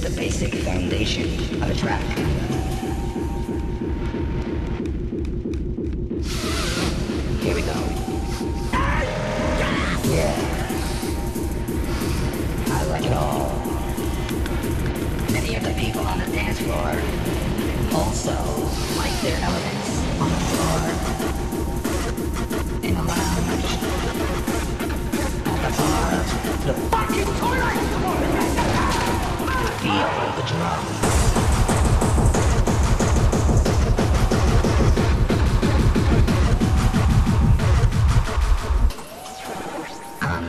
the basic foundation of a track. feel the drum.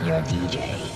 your DJ.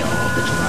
よ。くきま